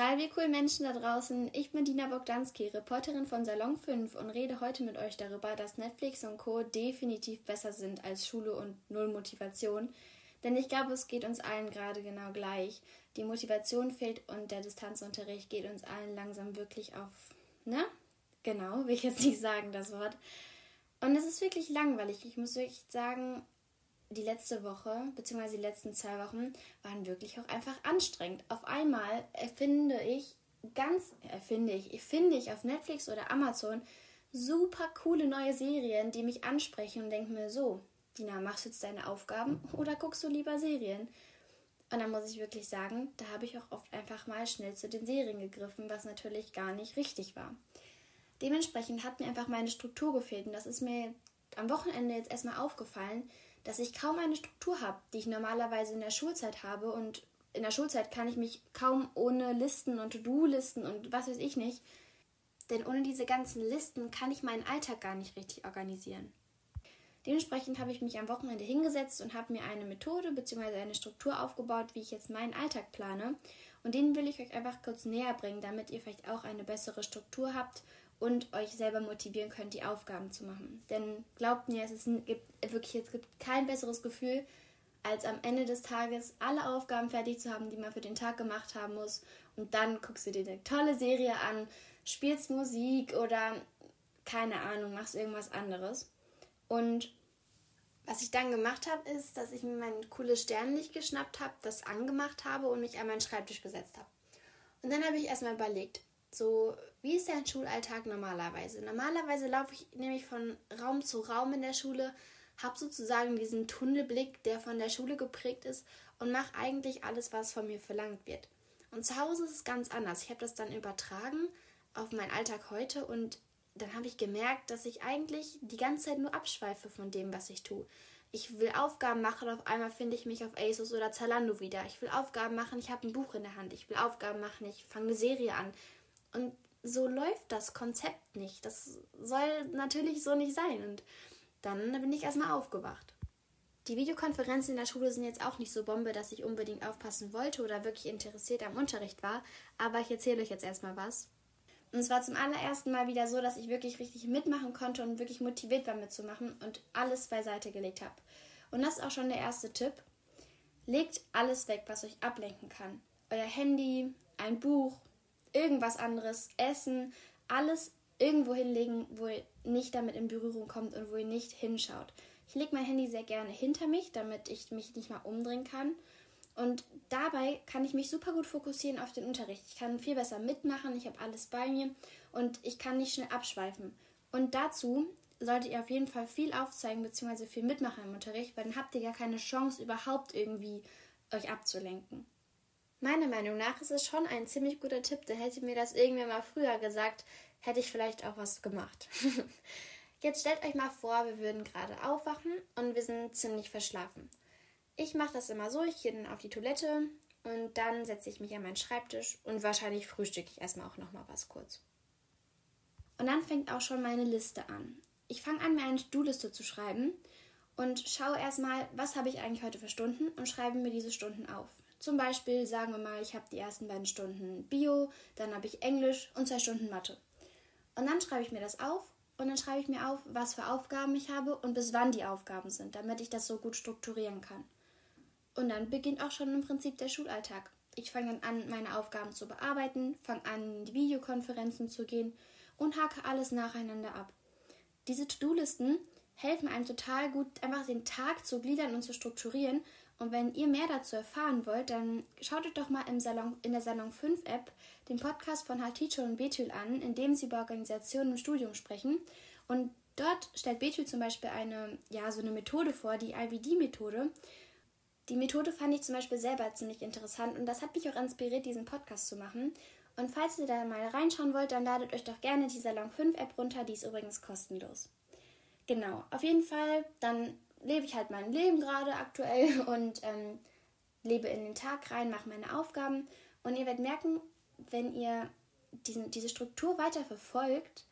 Salve cool Menschen da draußen, ich bin Dina Bogdanski, Reporterin von Salon 5 und rede heute mit euch darüber, dass Netflix und Co. definitiv besser sind als Schule und Null Motivation. Denn ich glaube, es geht uns allen gerade genau gleich. Die Motivation fehlt und der Distanzunterricht geht uns allen langsam wirklich auf, ne? Genau, will ich jetzt nicht sagen, das Wort. Und es ist wirklich langweilig. Ich muss wirklich sagen, die letzte Woche, beziehungsweise die letzten zwei Wochen, waren wirklich auch einfach anstrengend. Auf einmal erfinde ich ganz, erfinde ich, finde ich auf Netflix oder Amazon super coole neue Serien, die mich ansprechen und denke mir so, Dina, machst du jetzt deine Aufgaben oder guckst du lieber Serien? Und dann muss ich wirklich sagen, da habe ich auch oft einfach mal schnell zu den Serien gegriffen, was natürlich gar nicht richtig war. Dementsprechend hat mir einfach meine Struktur gefehlt und das ist mir am Wochenende jetzt erstmal aufgefallen, dass ich kaum eine Struktur habe, die ich normalerweise in der Schulzeit habe. Und in der Schulzeit kann ich mich kaum ohne Listen und To-Do-Listen und was weiß ich nicht. Denn ohne diese ganzen Listen kann ich meinen Alltag gar nicht richtig organisieren. Dementsprechend habe ich mich am Wochenende hingesetzt und habe mir eine Methode bzw. eine Struktur aufgebaut, wie ich jetzt meinen Alltag plane. Und den will ich euch einfach kurz näher bringen, damit ihr vielleicht auch eine bessere Struktur habt und euch selber motivieren könnt, die Aufgaben zu machen. Denn glaubt mir, es, ist, gibt wirklich es gibt kein besseres Gefühl, als am Ende des Tages alle Aufgaben fertig zu haben, die man für den Tag gemacht haben muss. Und dann guckst du dir eine tolle Serie an, spielst Musik oder keine Ahnung, machst irgendwas anderes. Und was ich dann gemacht habe, ist, dass ich mir mein cooles Sternlicht geschnappt habe, das angemacht habe und mich an meinen Schreibtisch gesetzt habe. Und dann habe ich erstmal überlegt, so, wie ist dein Schulalltag normalerweise? Normalerweise laufe ich nämlich von Raum zu Raum in der Schule, habe sozusagen diesen Tunnelblick, der von der Schule geprägt ist und mache eigentlich alles, was von mir verlangt wird. Und zu Hause ist es ganz anders. Ich habe das dann übertragen auf meinen Alltag heute und dann habe ich gemerkt, dass ich eigentlich die ganze Zeit nur abschweife von dem, was ich tue. Ich will Aufgaben machen, auf einmal finde ich mich auf ASOS oder Zalando wieder. Ich will Aufgaben machen, ich habe ein Buch in der Hand. Ich will Aufgaben machen, ich fange eine Serie an. Und so läuft das Konzept nicht. Das soll natürlich so nicht sein. Und dann bin ich erstmal aufgewacht. Die Videokonferenzen in der Schule sind jetzt auch nicht so Bombe, dass ich unbedingt aufpassen wollte oder wirklich interessiert am Unterricht war. Aber ich erzähle euch jetzt erstmal was. Und es war zum allerersten Mal wieder so, dass ich wirklich richtig mitmachen konnte und wirklich motiviert war mitzumachen und alles beiseite gelegt habe. Und das ist auch schon der erste Tipp. Legt alles weg, was euch ablenken kann. Euer Handy, ein Buch, irgendwas anderes, Essen, alles irgendwo hinlegen, wo ihr nicht damit in Berührung kommt und wo ihr nicht hinschaut. Ich lege mein Handy sehr gerne hinter mich, damit ich mich nicht mal umdrehen kann. Und dabei kann ich mich super gut fokussieren auf den Unterricht. Ich kann viel besser mitmachen, ich habe alles bei mir und ich kann nicht schnell abschweifen. Und dazu solltet ihr auf jeden Fall viel aufzeigen bzw. viel mitmachen im Unterricht, weil dann habt ihr ja keine Chance überhaupt irgendwie euch abzulenken. Meiner Meinung nach ist es schon ein ziemlich guter Tipp, denn hätte mir das irgendwer mal früher gesagt, hätte ich vielleicht auch was gemacht. Jetzt stellt euch mal vor, wir würden gerade aufwachen und wir sind ziemlich verschlafen. Ich mache das immer so, ich gehe dann auf die Toilette und dann setze ich mich an meinen Schreibtisch und wahrscheinlich frühstücke ich erstmal auch noch mal was kurz. Und dann fängt auch schon meine Liste an. Ich fange an, mir eine To-Do-Liste zu schreiben und schaue erstmal, was habe ich eigentlich heute für Stunden und schreibe mir diese Stunden auf. Zum Beispiel sagen wir mal, ich habe die ersten beiden Stunden Bio, dann habe ich Englisch und zwei Stunden Mathe. Und dann schreibe ich mir das auf und dann schreibe ich mir auf, was für Aufgaben ich habe und bis wann die Aufgaben sind, damit ich das so gut strukturieren kann. Und dann beginnt auch schon im Prinzip der Schulalltag. Ich fange dann an, meine Aufgaben zu bearbeiten, fange an, in die Videokonferenzen zu gehen und hake alles nacheinander ab. Diese To-Do-Listen helfen einem total gut, einfach den Tag zu gliedern und zu strukturieren und wenn ihr mehr dazu erfahren wollt, dann schaut euch doch mal im Salon, in der Salon 5 App den Podcast von Hatice und Betül an, in dem sie über Organisationen im Studium sprechen. Und dort stellt Betül zum Beispiel eine, ja, so eine Methode vor, die IVD-Methode. Die Methode fand ich zum Beispiel selber ziemlich interessant und das hat mich auch inspiriert, diesen Podcast zu machen. Und falls ihr da mal reinschauen wollt, dann ladet euch doch gerne die Salon 5 App runter, die ist übrigens kostenlos. Genau, auf jeden Fall, dann lebe ich halt mein Leben gerade aktuell und ähm, lebe in den Tag rein, mache meine Aufgaben. Und ihr werdet merken, wenn ihr diesen, diese Struktur weiter verfolgt,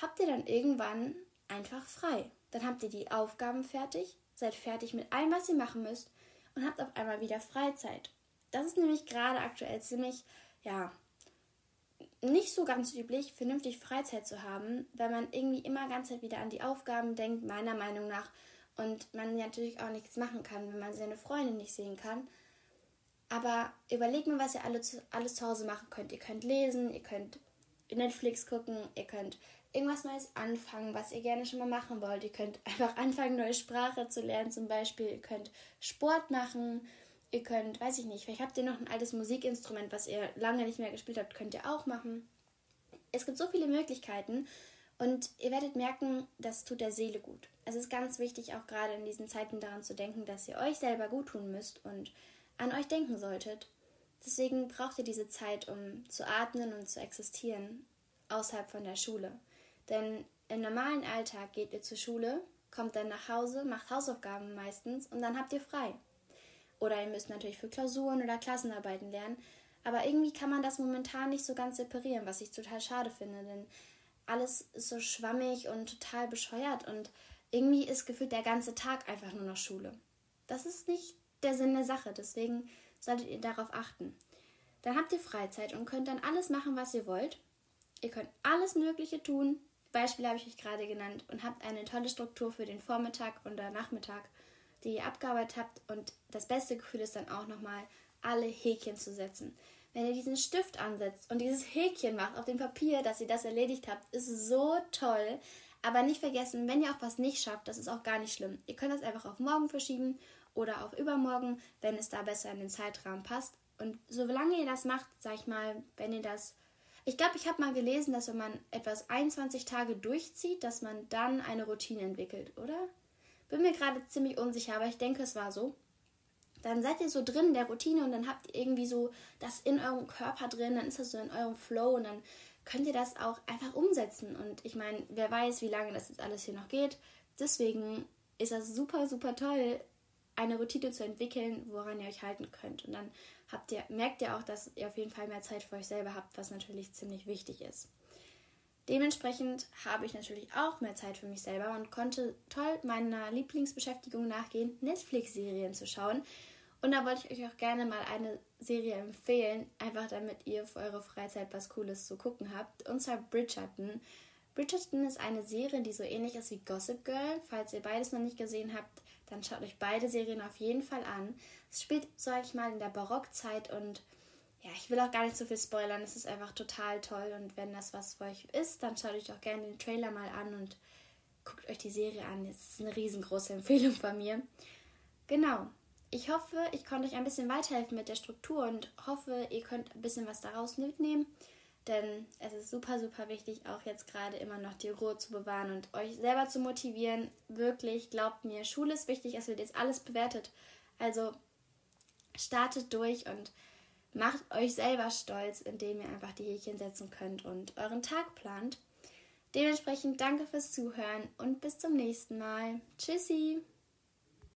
habt ihr dann irgendwann einfach frei. Dann habt ihr die Aufgaben fertig, seid fertig mit allem, was ihr machen müsst und habt auf einmal wieder Freizeit. Das ist nämlich gerade aktuell ziemlich, ja, nicht so ganz üblich, vernünftig Freizeit zu haben, weil man irgendwie immer ganz Zeit wieder an die Aufgaben denkt, meiner Meinung nach. Und man natürlich auch nichts machen kann, wenn man seine Freunde nicht sehen kann. Aber überlegt mal, was ihr alle zu, alles zu Hause machen könnt. Ihr könnt lesen, ihr könnt Netflix gucken, ihr könnt irgendwas Neues anfangen, was ihr gerne schon mal machen wollt. Ihr könnt einfach anfangen, neue Sprache zu lernen zum Beispiel. Ihr könnt Sport machen. Ihr könnt, weiß ich nicht, vielleicht habt ihr noch ein altes Musikinstrument, was ihr lange nicht mehr gespielt habt, könnt ihr auch machen. Es gibt so viele Möglichkeiten und ihr werdet merken, das tut der Seele gut. Es ist ganz wichtig, auch gerade in diesen Zeiten daran zu denken, dass ihr euch selber gut tun müsst und an euch denken solltet. Deswegen braucht ihr diese Zeit, um zu atmen und zu existieren, außerhalb von der Schule. Denn im normalen Alltag geht ihr zur Schule, kommt dann nach Hause, macht Hausaufgaben meistens und dann habt ihr frei. Oder ihr müsst natürlich für Klausuren oder Klassenarbeiten lernen. Aber irgendwie kann man das momentan nicht so ganz separieren, was ich total schade finde, denn alles ist so schwammig und total bescheuert und irgendwie ist gefühlt der ganze Tag einfach nur noch Schule. Das ist nicht der Sinn der Sache, deswegen solltet ihr darauf achten. Dann habt ihr Freizeit und könnt dann alles machen, was ihr wollt. Ihr könnt alles Mögliche tun. Beispiele habe ich euch gerade genannt und habt eine tolle Struktur für den Vormittag oder Nachmittag die ihr abgearbeitet habt. Und das beste Gefühl ist dann auch nochmal, alle Häkchen zu setzen. Wenn ihr diesen Stift ansetzt und dieses Häkchen macht auf dem Papier, dass ihr das erledigt habt, ist so toll. Aber nicht vergessen, wenn ihr auch was nicht schafft, das ist auch gar nicht schlimm. Ihr könnt das einfach auf morgen verschieben oder auf übermorgen, wenn es da besser in den Zeitrahmen passt. Und solange ihr das macht, sag ich mal, wenn ihr das. Ich glaube, ich habe mal gelesen, dass wenn man etwas 21 Tage durchzieht, dass man dann eine Routine entwickelt, oder? Bin mir gerade ziemlich unsicher, aber ich denke, es war so. Dann seid ihr so drin in der Routine und dann habt ihr irgendwie so das in eurem Körper drin, dann ist das so in eurem Flow und dann könnt ihr das auch einfach umsetzen. Und ich meine, wer weiß, wie lange das jetzt alles hier noch geht. Deswegen ist das super, super toll, eine Routine zu entwickeln, woran ihr euch halten könnt. Und dann habt ihr, merkt ihr auch, dass ihr auf jeden Fall mehr Zeit für euch selber habt, was natürlich ziemlich wichtig ist. Dementsprechend habe ich natürlich auch mehr Zeit für mich selber und konnte toll meiner Lieblingsbeschäftigung nachgehen, Netflix-Serien zu schauen. Und da wollte ich euch auch gerne mal eine Serie empfehlen, einfach damit ihr für eure Freizeit was Cooles zu gucken habt. Und zwar Bridgerton. Bridgerton ist eine Serie, die so ähnlich ist wie Gossip Girl. Falls ihr beides noch nicht gesehen habt, dann schaut euch beide Serien auf jeden Fall an. Es spielt, sag ich mal, in der Barockzeit und ja, ich will auch gar nicht so viel spoilern. Es ist einfach total toll. Und wenn das was für euch ist, dann schaut euch auch gerne den Trailer mal an und guckt euch die Serie an. Es ist eine riesengroße Empfehlung von mir. Genau. Ich hoffe, ich konnte euch ein bisschen weiterhelfen mit der Struktur und hoffe, ihr könnt ein bisschen was daraus mitnehmen. Denn es ist super, super wichtig, auch jetzt gerade immer noch die Ruhe zu bewahren und euch selber zu motivieren. Wirklich, glaubt mir, Schule ist wichtig, es wird jetzt alles bewertet. Also startet durch und Macht euch selber stolz, indem ihr einfach die Häkchen setzen könnt und euren Tag plant. Dementsprechend danke fürs Zuhören und bis zum nächsten Mal. Tschüssi!